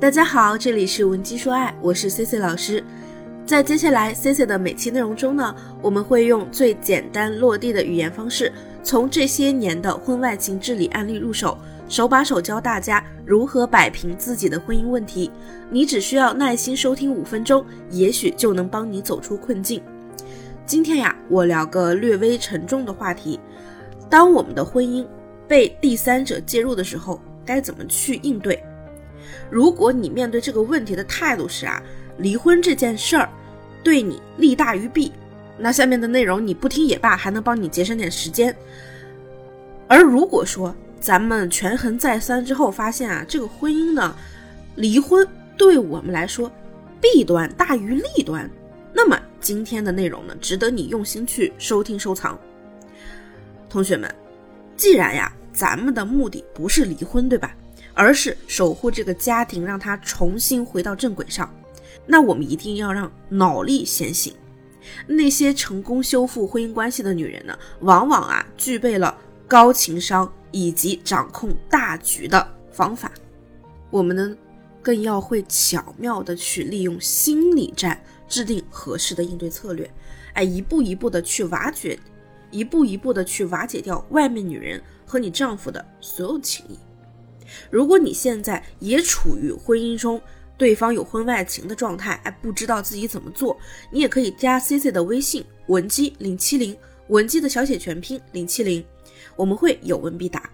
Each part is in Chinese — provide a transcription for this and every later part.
大家好，这里是文姬说爱，我是 C C 老师。在接下来 C C 的每期内容中呢，我们会用最简单落地的语言方式，从这些年的婚外情治理案例入手，手把手教大家如何摆平自己的婚姻问题。你只需要耐心收听五分钟，也许就能帮你走出困境。今天呀，我聊个略微沉重的话题：当我们的婚姻被第三者介入的时候，该怎么去应对？如果你面对这个问题的态度是啊，离婚这件事儿对你利大于弊，那下面的内容你不听也罢，还能帮你节省点时间。而如果说咱们权衡再三之后发现啊，这个婚姻呢，离婚对我们来说弊端大于利端，那么今天的内容呢，值得你用心去收听收藏。同学们，既然呀，咱们的目的不是离婚，对吧？而是守护这个家庭，让他重新回到正轨上。那我们一定要让脑力先行。那些成功修复婚姻关系的女人呢，往往啊具备了高情商以及掌控大局的方法。我们呢，更要会巧妙的去利用心理战，制定合适的应对策略。哎，一步一步的去瓦解，一步一步的去瓦解掉外面女人和你丈夫的所有情谊。如果你现在也处于婚姻中，对方有婚外情的状态，哎，不知道自己怎么做，你也可以加 C C 的微信文姬零七零，文姬的小写全拼零七零，我们会有问必答。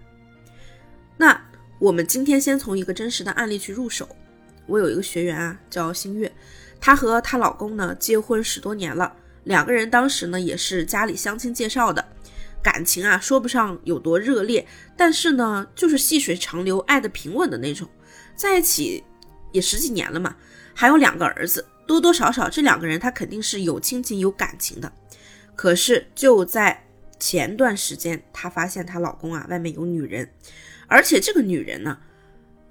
那我们今天先从一个真实的案例去入手。我有一个学员啊，叫新月，她和她老公呢结婚十多年了，两个人当时呢也是家里相亲介绍的。感情啊，说不上有多热烈，但是呢，就是细水长流、爱的平稳的那种。在一起也十几年了嘛，还有两个儿子，多多少少这两个人他肯定是有亲情、有感情的。可是就在前段时间，她发现她老公啊外面有女人，而且这个女人呢，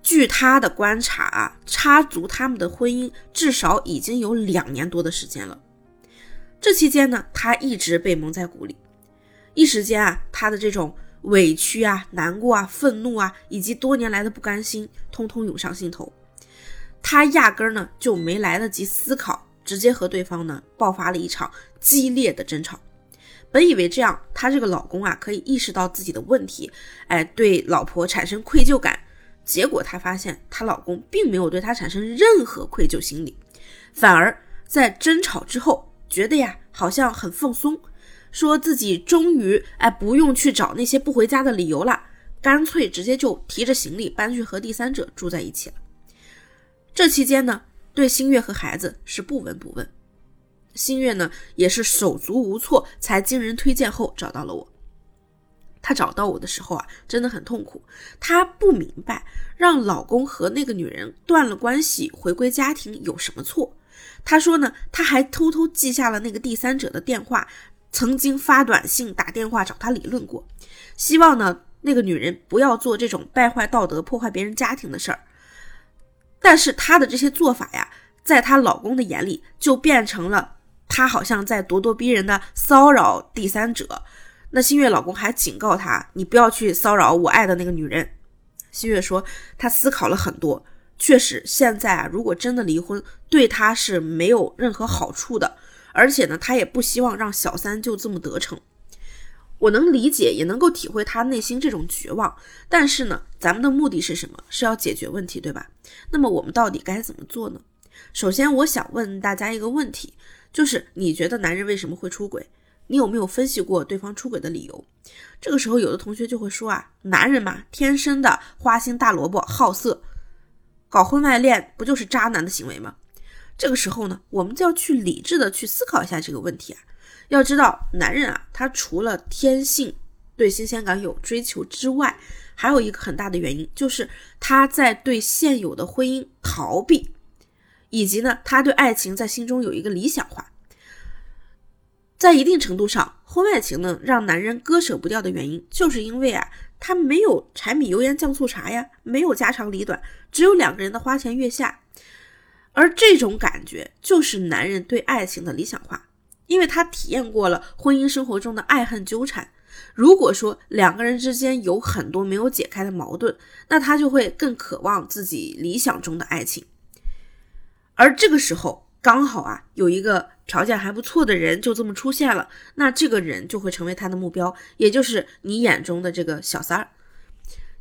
据她的观察啊，插足他们的婚姻至少已经有两年多的时间了。这期间呢，她一直被蒙在鼓里。一时间啊，他的这种委屈啊、难过啊、愤怒啊，以及多年来的不甘心，通通涌上心头。他压根儿呢就没来得及思考，直接和对方呢爆发了一场激烈的争吵。本以为这样，他这个老公啊可以意识到自己的问题，哎，对老婆产生愧疚感。结果他发现，她老公并没有对她产生任何愧疚心理，反而在争吵之后，觉得呀好像很放松。说自己终于哎不用去找那些不回家的理由了，干脆直接就提着行李搬去和第三者住在一起了。这期间呢，对新月和孩子是不闻不问。新月呢也是手足无措，才经人推荐后找到了我。她找到我的时候啊，真的很痛苦。她不明白让老公和那个女人断了关系，回归家庭有什么错。她说呢，她还偷偷记下了那个第三者的电话。曾经发短信、打电话找他理论过，希望呢那个女人不要做这种败坏道德、破坏别人家庭的事儿。但是她的这些做法呀，在她老公的眼里就变成了她好像在咄咄逼人的骚扰第三者。那新月老公还警告她：“你不要去骚扰我爱的那个女人。”新月说：“她思考了很多，确实现在啊，如果真的离婚，对她是没有任何好处的。”而且呢，他也不希望让小三就这么得逞。我能理解，也能够体会他内心这种绝望。但是呢，咱们的目的是什么？是要解决问题，对吧？那么我们到底该怎么做呢？首先，我想问大家一个问题，就是你觉得男人为什么会出轨？你有没有分析过对方出轨的理由？这个时候，有的同学就会说啊，男人嘛，天生的花心大萝卜，好色，搞婚外恋不就是渣男的行为吗？这个时候呢，我们就要去理智的去思考一下这个问题啊。要知道，男人啊，他除了天性对新鲜感有追求之外，还有一个很大的原因，就是他在对现有的婚姻逃避，以及呢，他对爱情在心中有一个理想化。在一定程度上，婚外情呢，让男人割舍不掉的原因，就是因为啊，他没有柴米油盐酱醋茶呀，没有家长里短，只有两个人的花前月下。而这种感觉就是男人对爱情的理想化，因为他体验过了婚姻生活中的爱恨纠缠，如果说两个人之间有很多没有解开的矛盾，那他就会更渴望自己理想中的爱情。而这个时候刚好啊，有一个条件还不错的人就这么出现了，那这个人就会成为他的目标，也就是你眼中的这个小三儿。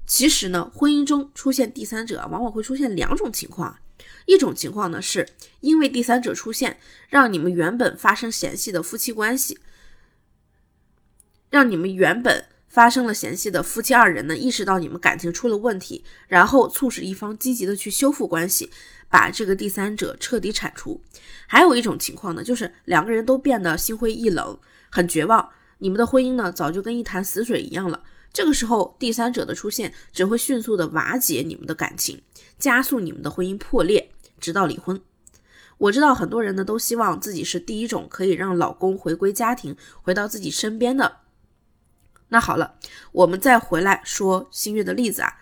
其实呢，婚姻中出现第三者，往往会出现两种情况。一种情况呢，是因为第三者出现，让你们原本发生嫌隙的夫妻关系，让你们原本发生了嫌隙的夫妻二人呢，意识到你们感情出了问题，然后促使一方积极的去修复关系，把这个第三者彻底铲除。还有一种情况呢，就是两个人都变得心灰意冷，很绝望，你们的婚姻呢，早就跟一潭死水一样了。这个时候，第三者的出现只会迅速的瓦解你们的感情，加速你们的婚姻破裂，直到离婚。我知道很多人呢都希望自己是第一种可以让老公回归家庭，回到自己身边的。那好了，我们再回来说新月的例子啊，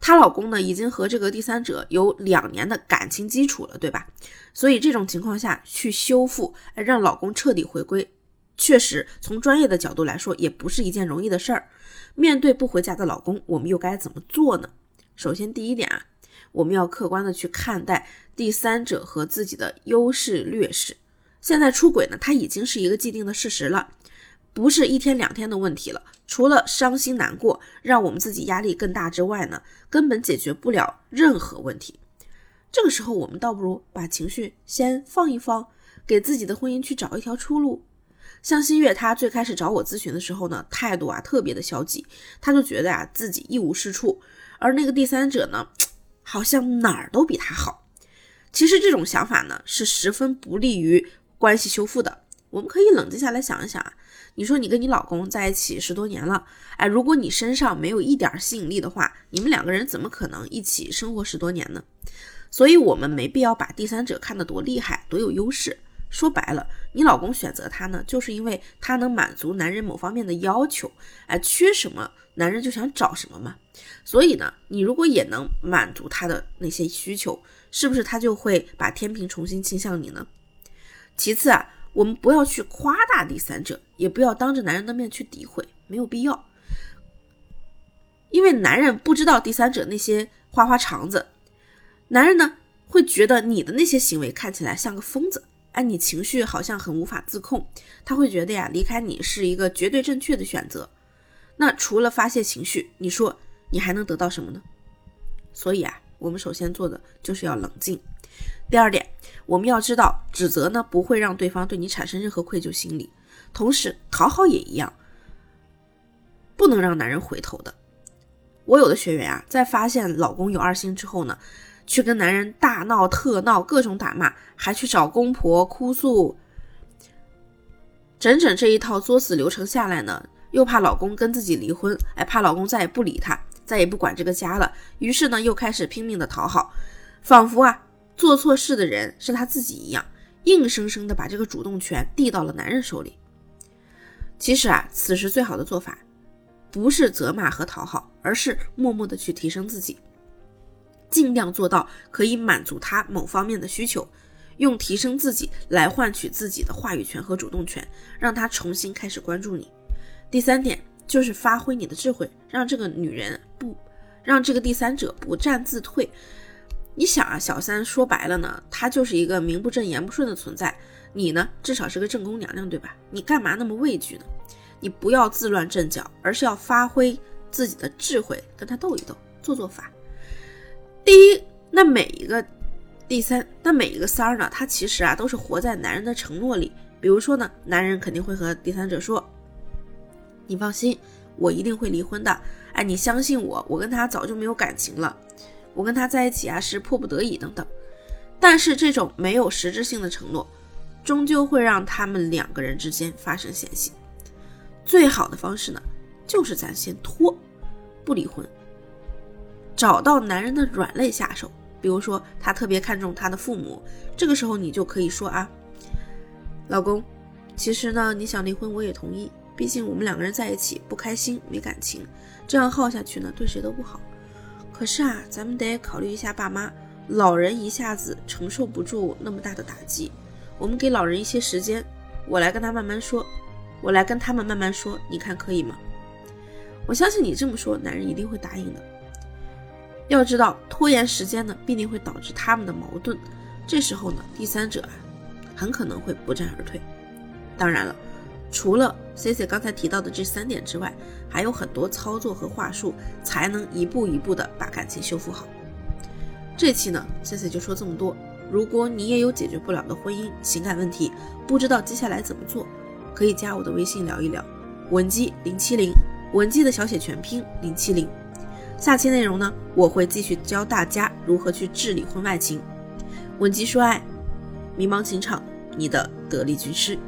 她老公呢已经和这个第三者有两年的感情基础了，对吧？所以这种情况下去修复，让老公彻底回归。确实，从专业的角度来说，也不是一件容易的事儿。面对不回家的老公，我们又该怎么做呢？首先，第一点啊，我们要客观的去看待第三者和自己的优势劣势。现在出轨呢，它已经是一个既定的事实了，不是一天两天的问题了。除了伤心难过，让我们自己压力更大之外呢，根本解决不了任何问题。这个时候，我们倒不如把情绪先放一放，给自己的婚姻去找一条出路。像新月，她最开始找我咨询的时候呢，态度啊特别的消极，她就觉得啊自己一无是处，而那个第三者呢，好像哪儿都比他好。其实这种想法呢，是十分不利于关系修复的。我们可以冷静下来想一想啊，你说你跟你老公在一起十多年了，哎，如果你身上没有一点吸引力的话，你们两个人怎么可能一起生活十多年呢？所以，我们没必要把第三者看得多厉害，多有优势。说白了，你老公选择他呢，就是因为他能满足男人某方面的要求，哎，缺什么男人就想找什么嘛。所以呢，你如果也能满足他的那些需求，是不是他就会把天平重新倾向你呢？其次啊，我们不要去夸大第三者，也不要当着男人的面去诋毁，没有必要。因为男人不知道第三者那些花花肠子，男人呢会觉得你的那些行为看起来像个疯子。哎，你情绪好像很无法自控，他会觉得呀，离开你是一个绝对正确的选择。那除了发泄情绪，你说你还能得到什么呢？所以啊，我们首先做的就是要冷静。第二点，我们要知道，指责呢不会让对方对你产生任何愧疚心理，同时讨好也一样，不能让男人回头的。我有的学员啊，在发现老公有二心之后呢。去跟男人大闹特闹，各种打骂，还去找公婆哭诉，整整这一套作死流程下来呢，又怕老公跟自己离婚，哎，怕老公再也不理她，再也不管这个家了，于是呢，又开始拼命的讨好，仿佛啊，做错事的人是他自己一样，硬生生的把这个主动权递到了男人手里。其实啊，此时最好的做法，不是责骂和讨好，而是默默的去提升自己。尽量做到可以满足他某方面的需求，用提升自己来换取自己的话语权和主动权，让他重新开始关注你。第三点就是发挥你的智慧，让这个女人不让这个第三者不战自退。你想啊，小三说白了呢，她就是一个名不正言不顺的存在，你呢至少是个正宫娘娘，对吧？你干嘛那么畏惧呢？你不要自乱阵脚，而是要发挥自己的智慧，跟他斗一斗，做做法。第一，那每一个第三，那每一个三儿呢，他其实啊都是活在男人的承诺里。比如说呢，男人肯定会和第三者说：“你放心，我一定会离婚的。哎，你相信我，我跟他早就没有感情了，我跟他在一起啊是迫不得已等等。”但是这种没有实质性的承诺，终究会让他们两个人之间发生嫌隙。最好的方式呢，就是咱先拖，不离婚。找到男人的软肋下手，比如说他特别看重他的父母，这个时候你就可以说啊，老公，其实呢你想离婚我也同意，毕竟我们两个人在一起不开心没感情，这样耗下去呢对谁都不好。可是啊，咱们得考虑一下爸妈，老人一下子承受不住那么大的打击，我们给老人一些时间，我来跟他慢慢说，我来跟他们慢慢说，你看可以吗？我相信你这么说，男人一定会答应的。要知道，拖延时间呢，必定会导致他们的矛盾。这时候呢，第三者啊，很可能会不战而退。当然了，除了 C C 刚才提到的这三点之外，还有很多操作和话术，才能一步一步的把感情修复好。这期呢，C C 就说这么多。如果你也有解决不了的婚姻情感问题，不知道接下来怎么做，可以加我的微信聊一聊，文姬零七零，文姬的小写全拼零七零。下期内容呢，我会继续教大家如何去治理婚外情。稳基说爱，迷茫情场，你的得力军师。